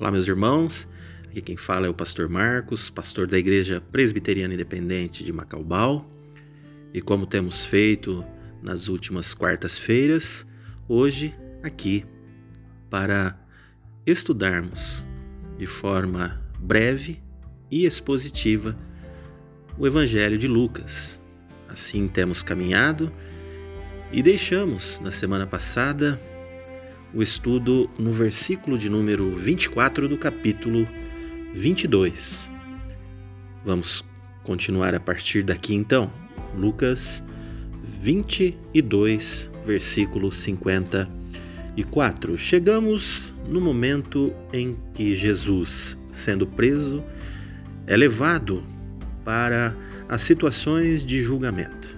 Olá, meus irmãos. Aqui quem fala é o pastor Marcos, pastor da Igreja Presbiteriana Independente de Macaubal. E como temos feito nas últimas quartas-feiras, hoje aqui para estudarmos de forma breve e expositiva o Evangelho de Lucas. Assim temos caminhado e deixamos na semana passada o estudo no versículo de número 24 do capítulo 22. Vamos continuar a partir daqui então. Lucas 22, versículo 54. Chegamos no momento em que Jesus, sendo preso, é levado para as situações de julgamento.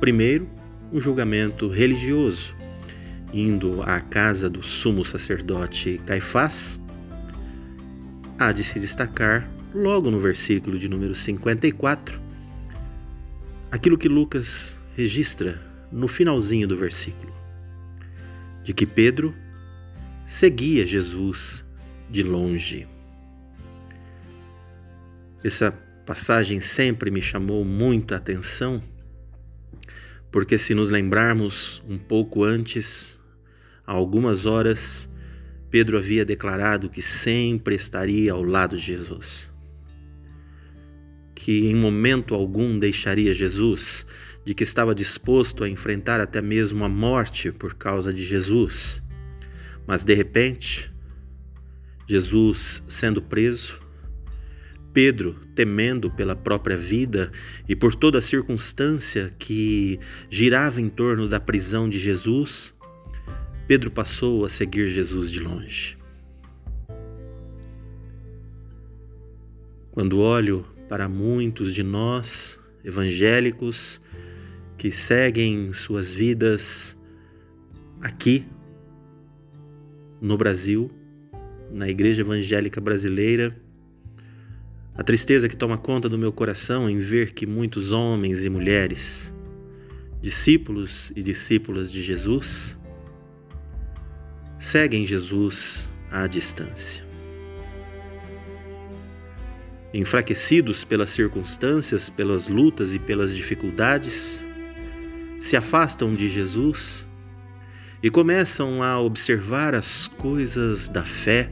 Primeiro, um julgamento religioso indo à casa do sumo sacerdote Caifás, há de se destacar, logo no versículo de número 54, aquilo que Lucas registra no finalzinho do versículo, de que Pedro seguia Jesus de longe. Essa passagem sempre me chamou muito a atenção, porque se nos lembrarmos um pouco antes, Há algumas horas, Pedro havia declarado que sempre estaria ao lado de Jesus. Que em momento algum deixaria Jesus, de que estava disposto a enfrentar até mesmo a morte por causa de Jesus. Mas de repente, Jesus sendo preso, Pedro, temendo pela própria vida e por toda a circunstância que girava em torno da prisão de Jesus, Pedro passou a seguir Jesus de longe. Quando olho para muitos de nós, evangélicos, que seguem suas vidas aqui no Brasil, na Igreja Evangélica Brasileira, a tristeza que toma conta do meu coração em ver que muitos homens e mulheres, discípulos e discípulas de Jesus, seguem Jesus à distância. Enfraquecidos pelas circunstâncias, pelas lutas e pelas dificuldades, se afastam de Jesus e começam a observar as coisas da fé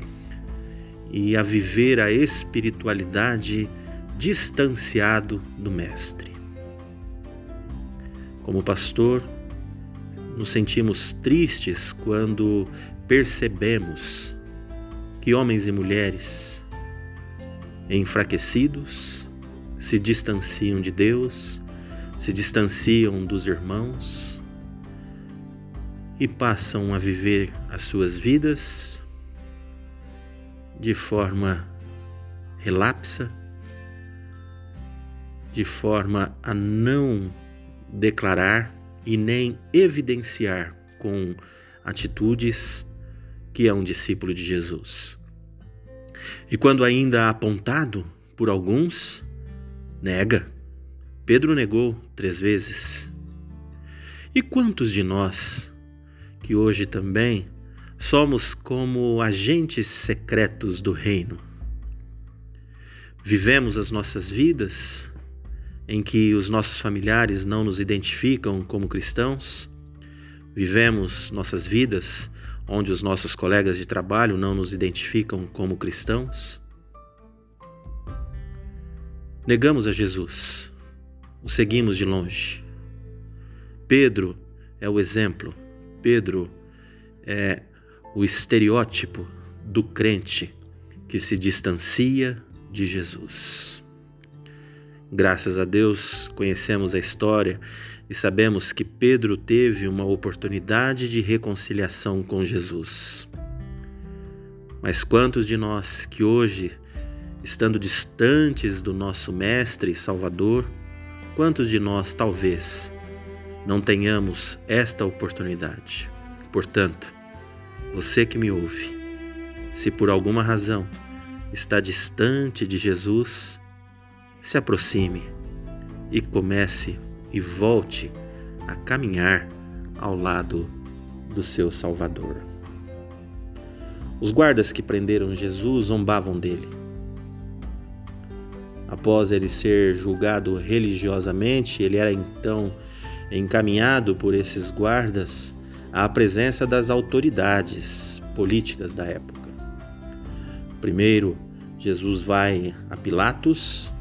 e a viver a espiritualidade distanciado do Mestre. Como pastor, nos sentimos tristes quando percebemos que homens e mulheres enfraquecidos se distanciam de Deus, se distanciam dos irmãos e passam a viver as suas vidas de forma relapsa, de forma a não declarar e nem evidenciar com atitudes que é um discípulo de Jesus. E quando ainda apontado por alguns, nega. Pedro negou três vezes. E quantos de nós, que hoje também somos como agentes secretos do reino, vivemos as nossas vidas em que os nossos familiares não nos identificam como cristãos, vivemos nossas vidas onde os nossos colegas de trabalho não nos identificam como cristãos? Negamos a Jesus, o seguimos de longe. Pedro é o exemplo, Pedro é o estereótipo do crente que se distancia de Jesus. Graças a Deus, conhecemos a história e sabemos que Pedro teve uma oportunidade de reconciliação com Jesus. Mas quantos de nós que hoje, estando distantes do nosso Mestre e Salvador, quantos de nós talvez não tenhamos esta oportunidade? Portanto, você que me ouve, se por alguma razão está distante de Jesus, se aproxime e comece e volte a caminhar ao lado do seu Salvador. Os guardas que prenderam Jesus zombavam dele. Após ele ser julgado religiosamente, ele era então encaminhado por esses guardas à presença das autoridades políticas da época. Primeiro, Jesus vai a Pilatos,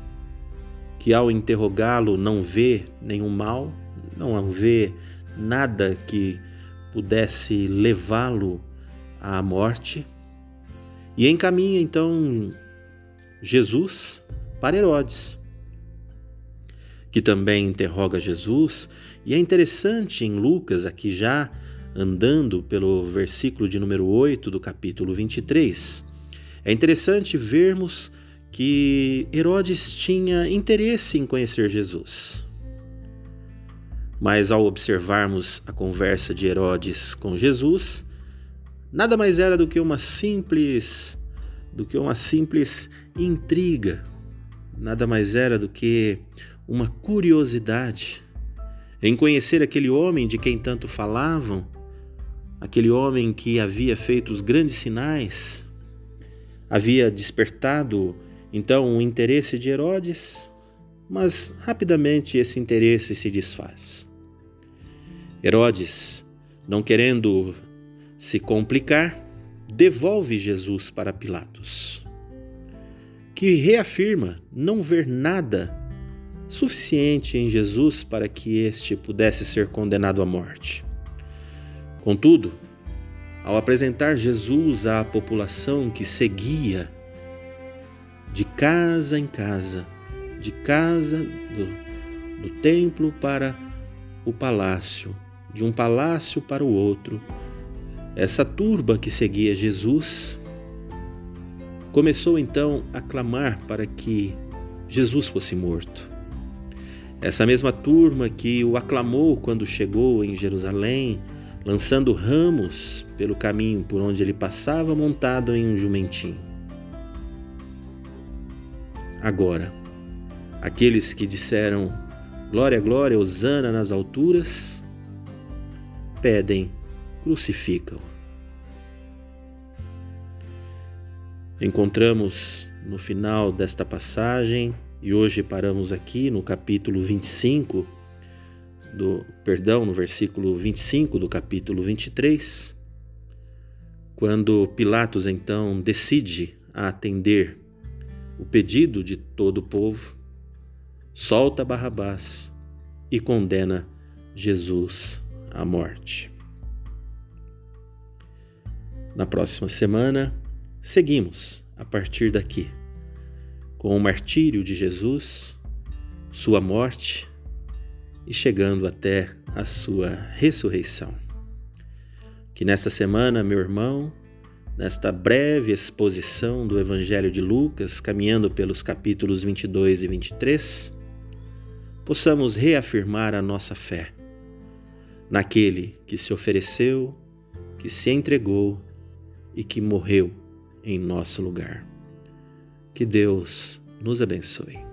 que ao interrogá-lo não vê nenhum mal, não vê nada que pudesse levá-lo à morte, e encaminha então Jesus para Herodes, que também interroga Jesus, e é interessante em Lucas, aqui já andando pelo versículo de número 8 do capítulo 23, é interessante vermos que Herodes tinha interesse em conhecer Jesus. Mas ao observarmos a conversa de Herodes com Jesus, nada mais era do que uma simples do que uma simples intriga, nada mais era do que uma curiosidade em conhecer aquele homem de quem tanto falavam, aquele homem que havia feito os grandes sinais, havia despertado então o interesse de Herodes, mas rapidamente esse interesse se desfaz. Herodes, não querendo se complicar, devolve Jesus para Pilatos, que reafirma não ver nada suficiente em Jesus para que este pudesse ser condenado à morte. Contudo, ao apresentar Jesus à população que seguia de casa em casa, de casa do, do templo para o palácio, de um palácio para o outro, essa turba que seguia Jesus começou então a clamar para que Jesus fosse morto. Essa mesma turma que o aclamou quando chegou em Jerusalém, lançando ramos pelo caminho por onde ele passava montado em um jumentinho. Agora, aqueles que disseram glória, glória, hosana nas alturas, pedem, crucificam. Encontramos no final desta passagem, e hoje paramos aqui no capítulo 25 do, perdão, no versículo 25 do capítulo 23, quando Pilatos então decide atender o pedido de todo o povo, solta Barrabás e condena Jesus à morte. Na próxima semana, seguimos a partir daqui com o martírio de Jesus, sua morte e chegando até a sua ressurreição. Que nessa semana, meu irmão, nesta breve exposição do Evangelho de Lucas, caminhando pelos capítulos 22 e 23, possamos reafirmar a nossa fé naquele que se ofereceu, que se entregou e que morreu em nosso lugar. Que Deus nos abençoe.